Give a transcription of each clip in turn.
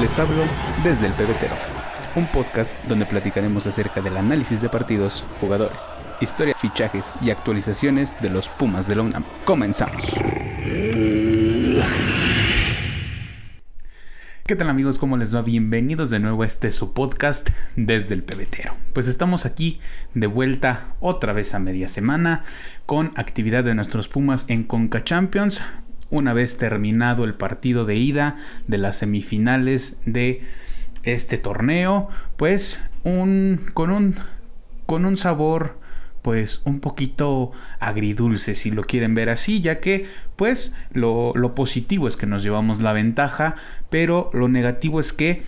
Les hablo desde el pebetero, un podcast donde platicaremos acerca del análisis de partidos, jugadores, historia, fichajes y actualizaciones de los Pumas de la UNAM. Comenzamos. ¿Qué tal amigos? ¿Cómo les va? Bienvenidos de nuevo a este su podcast desde el pebetero. Pues estamos aquí de vuelta otra vez a media semana con actividad de nuestros Pumas en Conca Champions. Una vez terminado el partido de ida de las semifinales de este torneo, pues un con un con un sabor pues un poquito agridulce si lo quieren ver así, ya que pues lo, lo positivo es que nos llevamos la ventaja, pero lo negativo es que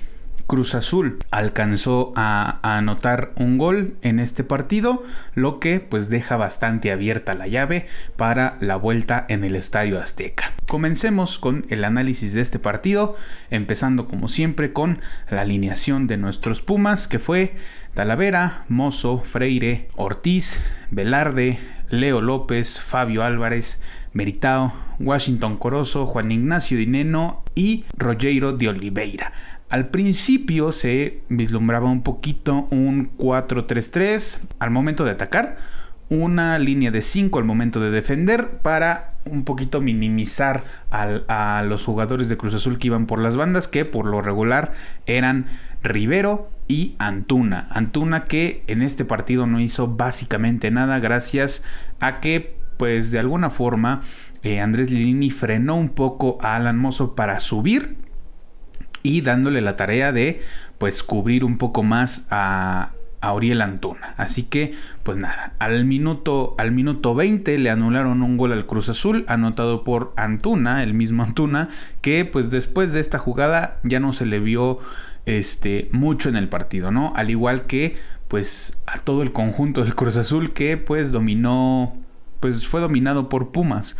Cruz Azul alcanzó a, anotar un gol en este partido, lo que pues deja bastante abierta la llave para la vuelta en el Estadio Azteca. Comencemos con el análisis de este partido, empezando como siempre con la alineación de nuestros Pumas, que fue Talavera, Mozo, Freire, Ortiz, Velarde, Leo López, Fabio Álvarez, Meritao, Washington Corozo, Juan Ignacio Dineno y Rogero de Oliveira. Al principio se vislumbraba un poquito un 4-3-3 al momento de atacar, una línea de 5 al momento de defender para un poquito minimizar a los jugadores de Cruz Azul que iban por las bandas, que por lo regular eran Rivero y Antuna. Antuna que en este partido no hizo básicamente nada gracias a que pues de alguna forma eh, Andrés Lilini frenó un poco a Alan Mozo para subir y dándole la tarea de pues cubrir un poco más a, a Antuna. Así que, pues nada, al minuto, al minuto 20 le anularon un gol al Cruz Azul, anotado por Antuna, el mismo Antuna, que pues después de esta jugada ya no se le vio este, mucho en el partido, ¿no? Al igual que pues a todo el conjunto del Cruz Azul que pues dominó, pues fue dominado por Pumas.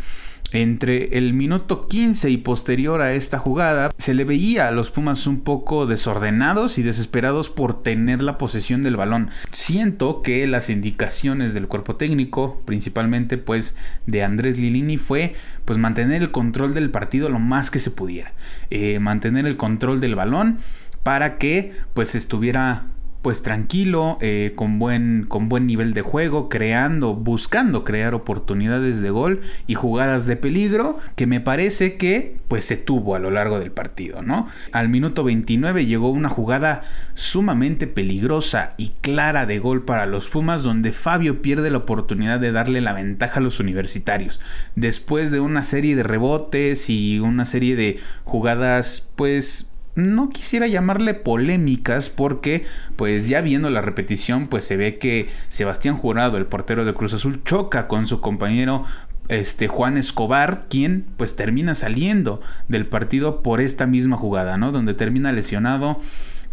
Entre el minuto 15 y posterior a esta jugada, se le veía a los Pumas un poco desordenados y desesperados por tener la posesión del balón. Siento que las indicaciones del cuerpo técnico, principalmente pues de Andrés Lilini, fue pues mantener el control del partido lo más que se pudiera. Eh, mantener el control del balón para que pues estuviera pues tranquilo, eh, con, buen, con buen nivel de juego, creando, buscando crear oportunidades de gol y jugadas de peligro que me parece que pues se tuvo a lo largo del partido, ¿no? Al minuto 29 llegó una jugada sumamente peligrosa y clara de gol para los Pumas donde Fabio pierde la oportunidad de darle la ventaja a los universitarios. Después de una serie de rebotes y una serie de jugadas pues no quisiera llamarle polémicas porque pues ya viendo la repetición pues se ve que Sebastián Jurado, el portero de Cruz Azul, choca con su compañero este Juan Escobar, quien pues termina saliendo del partido por esta misma jugada, ¿no? Donde termina lesionado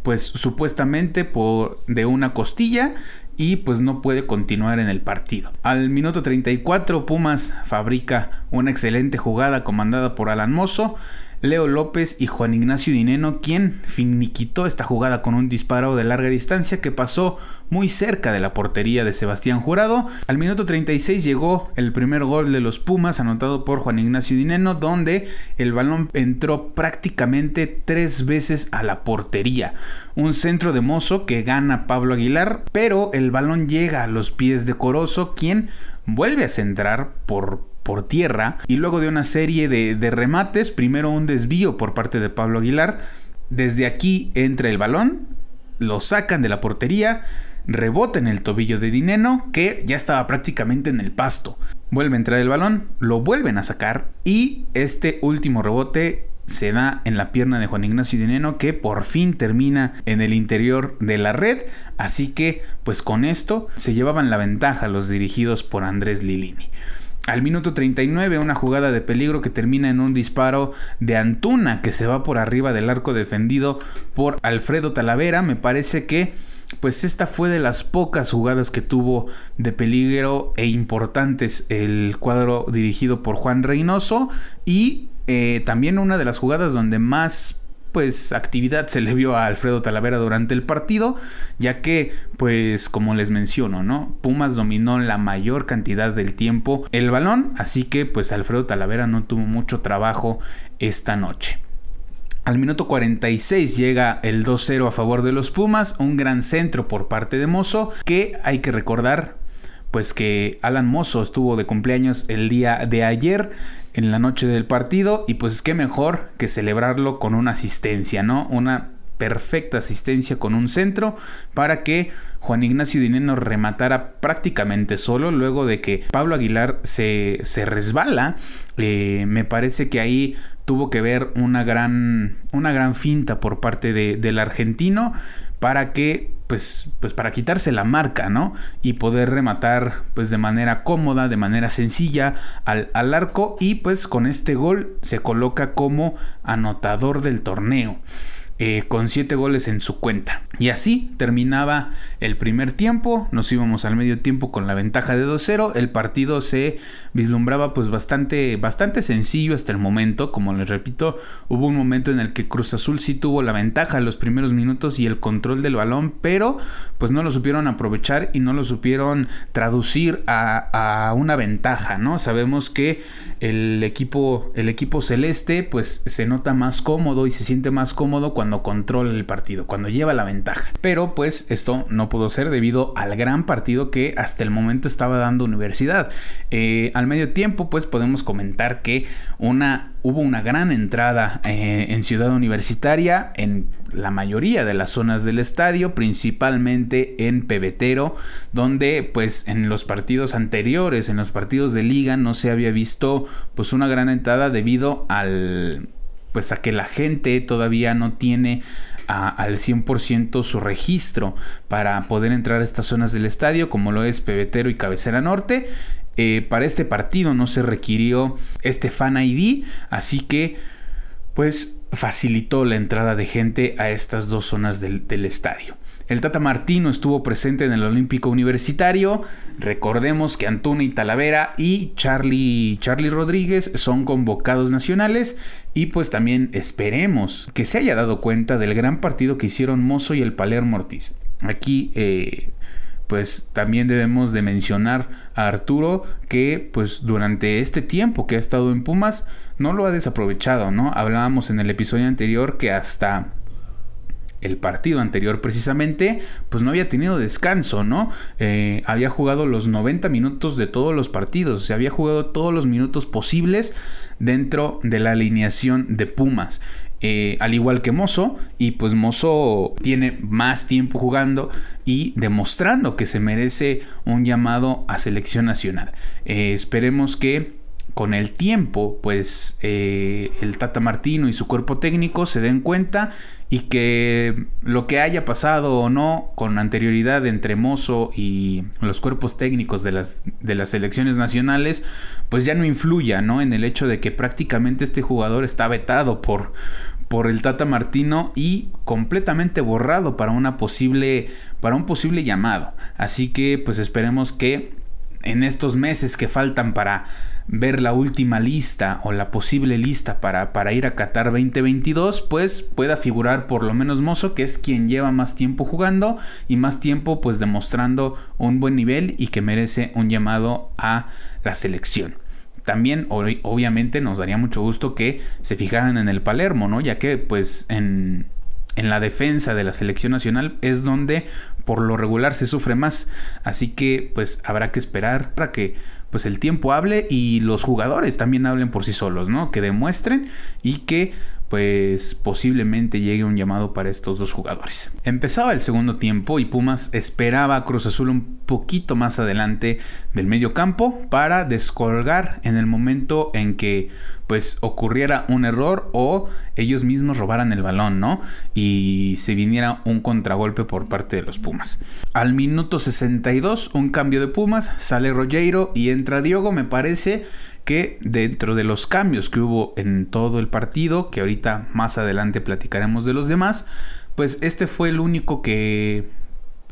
pues supuestamente por de una costilla y pues no puede continuar en el partido. Al minuto 34 Pumas fabrica una excelente jugada comandada por Alan Mozo Leo López y Juan Ignacio Dineno, quien finiquitó esta jugada con un disparo de larga distancia que pasó muy cerca de la portería de Sebastián Jurado. Al minuto 36 llegó el primer gol de los Pumas anotado por Juan Ignacio Dineno, donde el balón entró prácticamente tres veces a la portería. Un centro de mozo que gana Pablo Aguilar, pero el balón llega a los pies de Corozo, quien vuelve a centrar por por tierra y luego de una serie de, remates, primero un desvío por parte de Pablo Aguilar, desde aquí entra el balón, lo sacan de la portería, rebota en el tobillo de Dineno, que ya estaba prácticamente en el pasto. Vuelve a entrar el balón, lo vuelven a sacar y este último rebote se da en la pierna de Juan Ignacio Dineno que por fin termina en el interior de la red. Así que pues con esto se llevaban la ventaja los dirigidos por Andrés Lilini. Al minuto 39, una jugada de peligro que termina en un disparo de Antuna que se va por arriba del arco defendido por Alfredo Talavera. Me parece que pues esta fue de las pocas jugadas que tuvo de peligro e importantes el cuadro dirigido por Juan Reynoso y eh, también una de las jugadas donde más pues actividad se le vio a Alfredo Talavera durante el partido, ya que pues como les menciono, ¿no? Pumas dominó la mayor cantidad del tiempo el balón, así que pues Alfredo Talavera no tuvo mucho trabajo esta noche. Al minuto 46 llega el 2-0 a favor de los Pumas, un gran centro por parte de Mozo, que hay que recordar pues que Alan Mozo estuvo de cumpleaños el día de ayer en la noche del partido y pues qué mejor que celebrarlo con una asistencia, ¿no? Una perfecta asistencia con un centro para que Juan Ignacio Dineno rematara prácticamente solo luego de que Pablo Aguilar se, se resbala. Eh, me parece que ahí tuvo que ver una gran, una gran finta por parte de, del argentino para que pues, pues para quitarse la marca, ¿no? Y poder rematar pues de manera cómoda, de manera sencilla al, al arco y pues con este gol se coloca como anotador del torneo. Eh, con 7 goles en su cuenta. Y así terminaba el primer tiempo, nos íbamos al medio tiempo con la ventaja de 2-0, el partido se vislumbraba pues bastante, bastante sencillo hasta el momento, como les repito, hubo un momento en el que Cruz Azul sí tuvo la ventaja en los primeros minutos y el control del balón, pero pues no lo supieron aprovechar y no lo supieron traducir a, a una ventaja, ¿no? Sabemos que el equipo, el equipo celeste pues se nota más cómodo y se siente más cómodo cuando controla el partido, cuando lleva la ventaja. Pero pues esto no pudo ser debido al gran partido que hasta el momento estaba dando Universidad. Eh, al medio tiempo pues podemos comentar que una, hubo una gran entrada eh, en Ciudad Universitaria en la mayoría de las zonas del estadio, principalmente en Pebetero, donde pues en los partidos anteriores, en los partidos de liga no se había visto pues una gran entrada debido al pues a que la gente todavía no tiene al 100% su registro para poder entrar a estas zonas del estadio, como lo es Pebetero y Cabecera Norte. Eh, para este partido no se requirió este Fan ID, así que pues facilitó la entrada de gente a estas dos zonas del, del estadio. El Tata Martino estuvo presente en el Olímpico Universitario. Recordemos que Antuna y Talavera y Charlie, Charlie Rodríguez son convocados nacionales. Y pues también esperemos que se haya dado cuenta del gran partido que hicieron Mozo y el Palermo Ortiz. Aquí eh, pues también debemos de mencionar a Arturo que pues durante este tiempo que ha estado en Pumas no lo ha desaprovechado, ¿no? Hablábamos en el episodio anterior que hasta el partido anterior precisamente, pues no había tenido descanso, ¿no? Eh, había jugado los 90 minutos de todos los partidos, se había jugado todos los minutos posibles dentro de la alineación de Pumas. Eh, al igual que Mozo, y pues Mozo tiene más tiempo jugando y demostrando que se merece un llamado a selección nacional. Eh, esperemos que con el tiempo, pues el Tata Martino y su cuerpo técnico se den cuenta y que lo que haya pasado o no con anterioridad entre Mozo y los cuerpos técnicos de las, de las selecciones nacionales, pues ya no influya, ¿no? En el hecho de que prácticamente este jugador está vetado por, por el Tata Martino y completamente borrado para una posible para un posible llamado. Así que pues esperemos que en estos meses que faltan para ver la última lista o la posible lista para, para, ir a Qatar 2022, pues pueda figurar por lo menos Mozo, que es quien lleva más tiempo jugando y más tiempo pues demostrando un buen nivel y que merece un llamado a la selección. También obviamente nos daría mucho gusto que se fijaran en el Palermo, ¿no? Ya que pues en, en la defensa de la selección nacional es donde por lo regular se sufre más. Así que pues habrá que esperar para que pues el tiempo hable y los jugadores también hablen por sí solos, ¿no? Que demuestren y que pues posiblemente llegue un llamado para estos dos jugadores. Empezaba el segundo tiempo y Pumas esperaba a Cruz Azul un poquito más adelante del medio campo para descolgar en el momento en que pues ocurriera un error o ellos mismos robaran el balón, ¿no? Y se viniera un contragolpe por parte de los Pumas. Al minuto 62, un cambio de Pumas, sale Rogero y entra Diogo, me parece que dentro de los cambios que hubo en todo el partido, que ahorita más adelante platicaremos de los demás, pues este fue el único que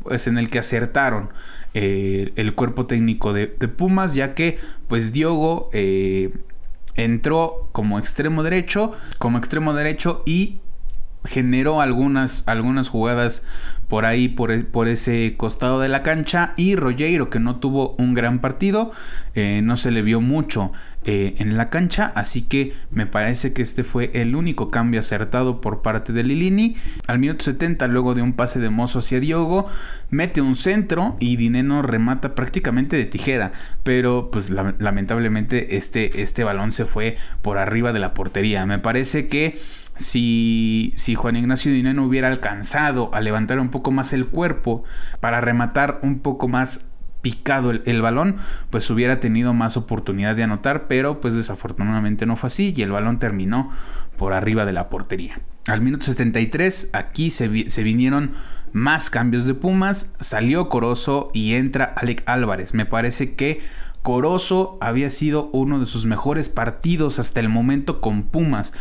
pues en el que acertaron eh, el cuerpo técnico de, Pumas, ya que pues Diogo eh, entró como extremo derecho, como extremo derecho y generó algunas, algunas jugadas por ahí, por, e, por, ese costado de la cancha. Y Rogero, que no tuvo un gran partido, eh, no se le vio mucho eh, en la cancha, así que me parece que este fue el único cambio acertado por parte de Lilini. Al minuto 70, luego de un pase de Mozo hacia Diogo, mete un centro y Dineno remata prácticamente de tijera, pero pues lamentablemente este, este balón se fue por arriba de la portería. Me parece que si, si, Juan Ignacio Dineno hubiera alcanzado a levantar un poco más el cuerpo para rematar un poco más picado el, balón, pues hubiera tenido más oportunidad de anotar, pero pues desafortunadamente no fue así y el balón terminó por arriba de la portería. Al minuto 73, aquí se, se vinieron más cambios de Pumas, salió Corozo y entra Alec Álvarez. Me parece que Corozo había sido uno de sus mejores partidos hasta el momento con Pumas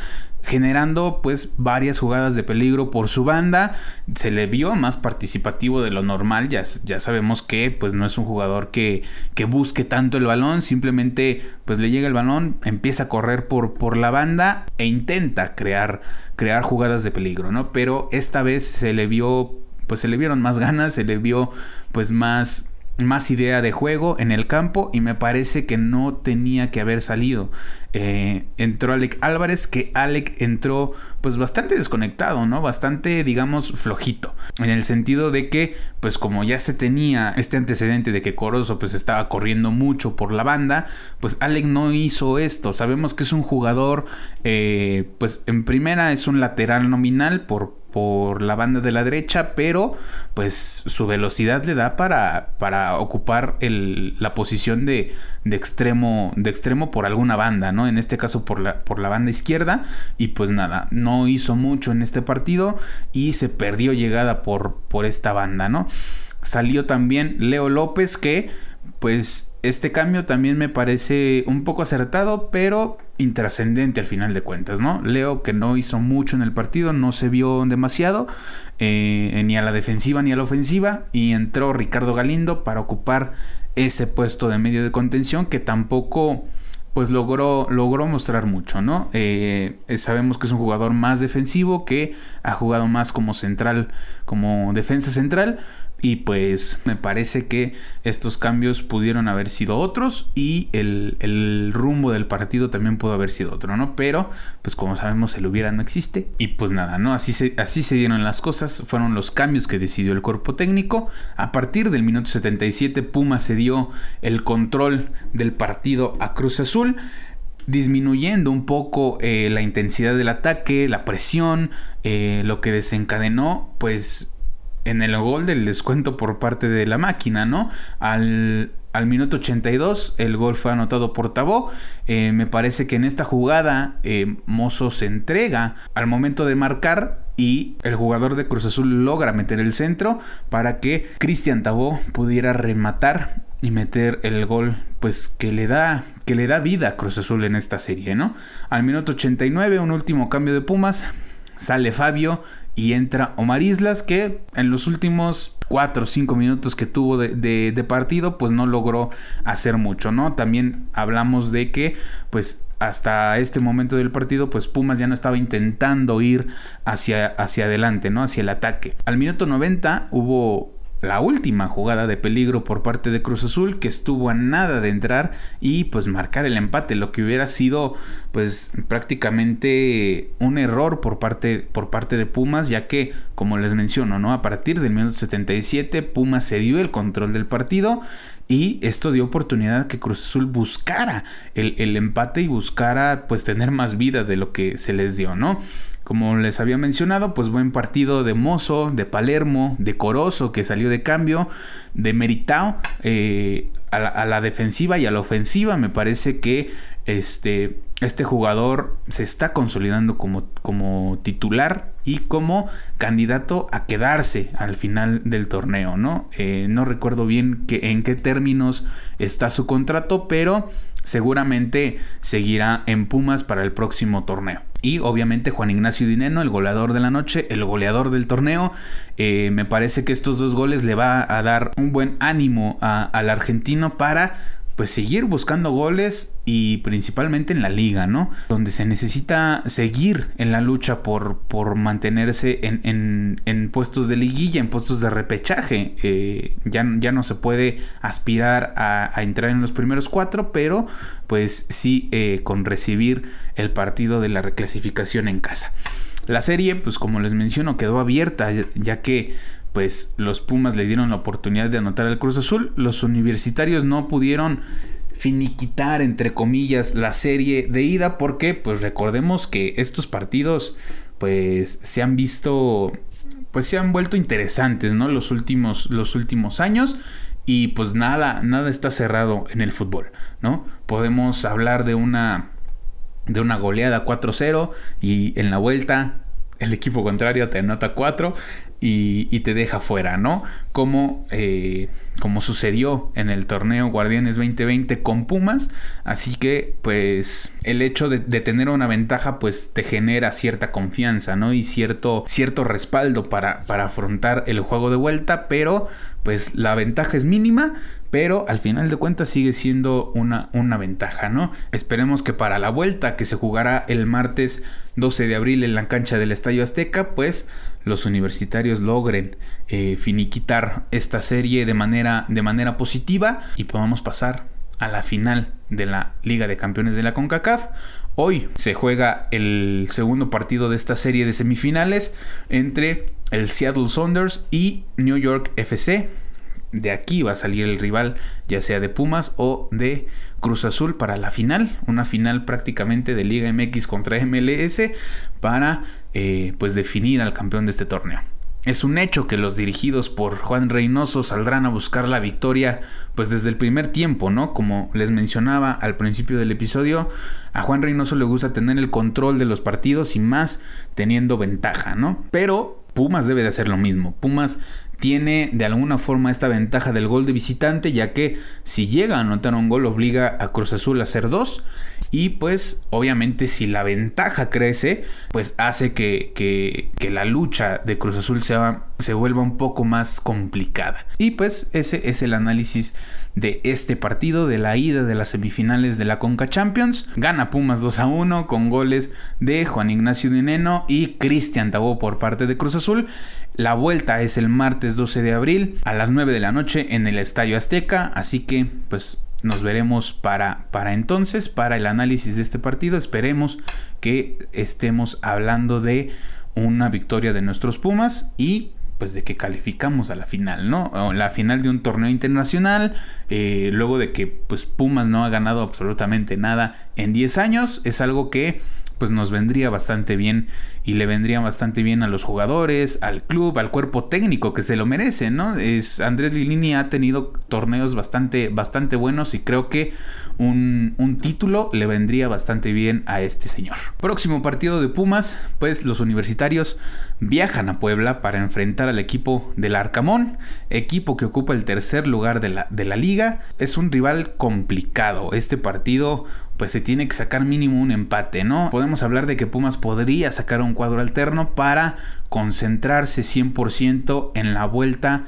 generando pues varias jugadas de peligro por su banda. Se le vio más participativo de lo normal. Ya, ya sabemos que pues no es un jugador que, que, busque tanto el balón. Simplemente pues le llega el balón, empieza a correr por, por la banda e intenta crear, crear jugadas de peligro, ¿no? Pero esta vez se le vio pues se le vieron más ganas, se le vio pues más más idea de juego en el campo y me parece que no tenía que haber salido. Eh, entró Alec Álvarez, que Alec entró pues bastante desconectado, ¿no? Bastante, digamos, flojito. En el sentido de que, pues como ya se tenía este antecedente de que Corozo pues estaba corriendo mucho por la banda, pues Alec no hizo esto. Sabemos que es un jugador, eh, pues en primera es un lateral nominal por por la banda de la derecha, pero pues su velocidad le da para, para ocupar la posición de, de, extremo, de extremo por alguna banda, ¿no? En este caso por la, por la banda izquierda y pues nada, no hizo mucho en este partido y se perdió llegada por, por esta banda, ¿no? Salió también Leo López que pues este cambio también me parece un poco acertado, pero intrascendente al final de cuentas, ¿no? Leo que no hizo mucho en el partido, no se vio demasiado, eh, ni a la defensiva ni a la ofensiva, y entró Ricardo Galindo para ocupar ese puesto de medio de contención que tampoco pues logró, logró mostrar mucho, ¿no? Eh, sabemos que es un jugador más defensivo, que ha jugado más como central, como defensa central, y pues me parece que estos cambios pudieron haber sido otros y el, rumbo del partido también pudo haber sido otro, ¿no? Pero pues como sabemos el hubiera no existe y pues nada, ¿no? Así se, así se dieron las cosas, fueron los cambios que decidió el cuerpo técnico. A partir del minuto 77 Puma se dio el control del partido a Cruz Azul disminuyendo un poco eh, la intensidad del ataque, la presión, eh, lo que desencadenó pues en el gol del descuento por parte de la máquina, ¿no? Al, al minuto 82 el gol fue anotado por Tabó. Eh, me parece que en esta jugada eh, Mozo se entrega al momento de marcar y el jugador de Cruz Azul logra meter el centro para que Cristian Tabó pudiera rematar y meter el gol pues que le da que le da vida a Cruz Azul en esta serie, ¿no? Al minuto 89 un último cambio de Pumas sale Fabio y entra Omar Islas que en los últimos 4 o 5 minutos que tuvo de, partido pues no logró hacer mucho, ¿no? También hablamos de que pues hasta este momento del partido pues Pumas ya no estaba intentando ir hacia, hacia adelante, ¿no? Hacia el ataque. Al minuto 90 hubo la última jugada de peligro por parte de Cruz Azul que estuvo a nada de entrar y pues marcar el empate, lo que hubiera sido pues prácticamente un error por parte, por parte de Pumas, ya que como les menciono, ¿no? A partir del minuto 77 Pumas se dio el control del partido y esto dio oportunidad que Cruz Azul buscara el, el empate y buscara pues tener más vida de lo que se les dio, ¿no? Como les había mencionado, pues buen partido de Mozo, de Palermo, de Corozo que salió de cambio, de Meritao eh, a, la, defensiva y a la ofensiva. Me parece que este, este jugador se está consolidando como, como titular y como candidato a quedarse al final del torneo, ¿no? Eh, no recuerdo bien que, en qué términos está su contrato, pero seguramente seguirá en Pumas para el próximo torneo. Y obviamente Juan Ignacio Dineno, el goleador de la noche, el goleador del torneo. Eh, me parece que estos dos goles le va a dar un buen ánimo al argentino para pues seguir buscando goles y principalmente en la liga, ¿no? Donde se necesita seguir en la lucha por, por mantenerse en, en, puestos de liguilla, en puestos de repechaje. Eh, ya, ya, no se puede aspirar a, entrar en los primeros cuatro, pero pues sí eh, con recibir el partido de la reclasificación en casa. La serie, pues como les menciono, quedó abierta, ya que pues los Pumas le dieron la oportunidad de anotar al Cruz Azul. Los universitarios no pudieron finiquitar, entre comillas, la serie de ida, porque pues recordemos que estos partidos pues se han visto, pues se han vuelto interesantes, ¿no? Los últimos, los últimos años. Y pues nada, nada está cerrado en el fútbol, ¿no? Podemos hablar de una de una goleada 4-0 y en la vuelta el equipo contrario te anota 4 y, te deja fuera, ¿no? Como, eh, como sucedió en el torneo Guardianes 2020 con Pumas. Así que, pues, el hecho de, tener una ventaja, pues, te genera cierta confianza, ¿no? Y cierto, cierto respaldo para, para afrontar el juego de vuelta, pero, pues, la ventaja es mínima pero al final de cuentas sigue siendo una, una ventaja, ¿no? Esperemos que para la vuelta que se jugará el martes 12 de abril en la cancha del Estadio Azteca, pues los universitarios logren eh, finiquitar esta serie de manera, de manera positiva y podamos pasar a la final de la Liga de Campeones de la CONCACAF. Hoy se juega el segundo partido de esta serie de semifinales entre el Seattle Saunders y New York FC de aquí va a salir el rival, ya sea de Pumas o de Cruz Azul para la final, una final prácticamente de Liga MX contra MLS para eh, pues definir al campeón de este torneo. Es un hecho que los dirigidos por Juan Reynoso saldrán a buscar la victoria pues desde el primer tiempo, ¿no? Como les mencionaba al principio del episodio, a Juan Reynoso le gusta tener el control de los partidos y más teniendo ventaja, ¿no? Pero Pumas debe de hacer lo mismo. Pumas tiene de alguna forma esta ventaja del gol de visitante, ya que si llega a anotar un gol obliga a Cruz Azul a hacer dos. Y pues obviamente si la ventaja crece, pues hace que, que, la lucha de Cruz Azul se vuelva un poco más complicada. Y pues ese es el análisis de este partido, de la ida de las semifinales de la Conca Champions. Gana Pumas 2 a 1 con goles de Juan Ignacio Dineno y Cristian Tabó por parte de Cruz Azul. La vuelta es el martes 12 de abril a las 9 de la noche en el Estadio Azteca, así que pues nos veremos para, para entonces, para el análisis de este partido. Esperemos que estemos hablando de una victoria de nuestros Pumas y pues de que calificamos a la final, ¿no? la final de un torneo internacional, eh, luego de que pues Pumas no ha ganado absolutamente nada en 10 años, es algo que pues nos vendría bastante bien y le vendría bastante bien a los jugadores, al club, al cuerpo técnico que se lo merece, ¿no? Es Andrés Lilini ha tenido torneos bastante bastante buenos y creo que un, un, título le vendría bastante bien a este señor. Próximo partido de Pumas, pues los universitarios viajan a Puebla para enfrentar al equipo del Arcamón, equipo que ocupa el tercer lugar de la, de la liga. Es un rival complicado. Este partido pues se tiene que sacar mínimo un empate, ¿no? Podemos hablar de que Pumas podría sacar un cuadro alterno para concentrarse 100% en la vuelta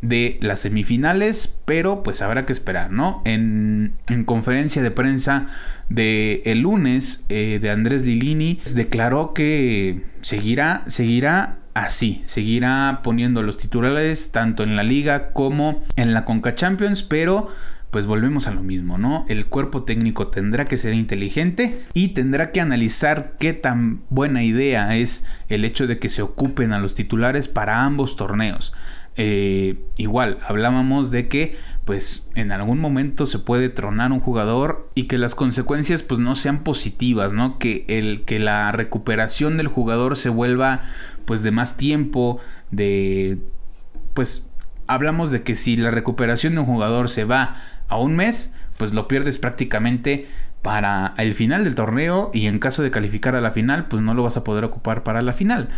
de las semifinales, pero pues habrá que esperar, ¿no? En, conferencia de prensa de el lunes eh, de Andrés Lilini declaró que seguirá, seguirá así, seguirá poniendo los titulares tanto en la liga como en la Conca Champions, pero pues volvemos a lo mismo, ¿no? El cuerpo técnico tendrá que ser inteligente y tendrá que analizar qué tan buena idea es el hecho de que se ocupen a los titulares para ambos torneos. Eh, igual, hablábamos de que pues en algún momento se puede tronar un jugador y que las consecuencias pues no sean positivas, ¿no? Que el que la recuperación del jugador se vuelva pues de más tiempo, de pues hablamos de que si la recuperación de un jugador se va a un mes, pues lo pierdes prácticamente para el final del torneo y en caso de calificar a la final, pues no lo vas a poder ocupar para la final.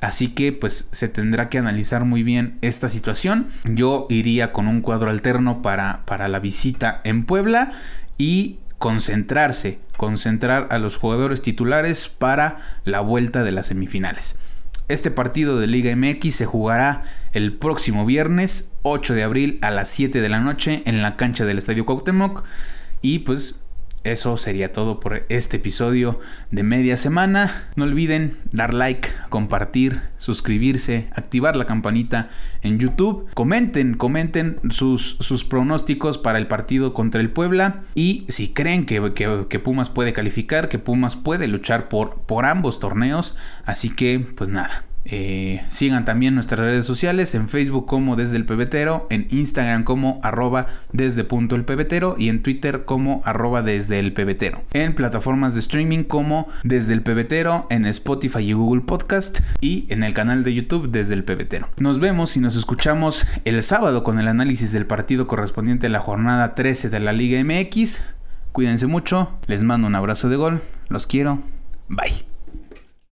Así que pues se tendrá que analizar muy bien esta situación. Yo iría con un cuadro alterno para, para la visita en Puebla y concentrarse, concentrar a los jugadores titulares para la vuelta de las semifinales. Este partido de Liga MX se jugará el próximo viernes 8 de abril a las 7 de la noche en la cancha del Estadio Cuauhtémoc. Y pues eso sería todo por este episodio de media semana. No olviden dar like, compartir, suscribirse, activar la campanita en YouTube. Comenten, comenten sus, sus pronósticos para el partido contra el Puebla. Y si creen que, que, Pumas puede calificar, que Pumas puede luchar por, por ambos torneos. Así que, pues nada, eh, sigan también nuestras redes sociales en Facebook como desde el pebetero, en Instagram como arroba desde punto el pebetero y en Twitter como arroba desde el pebetero. En plataformas de streaming como desde el pebetero, en Spotify y Google Podcast y en el canal de YouTube desde el pebetero. Nos vemos y nos escuchamos el sábado con el análisis del partido correspondiente a la jornada 13 de la Liga MX. Cuídense mucho, les mando un abrazo de gol, los quiero, bye.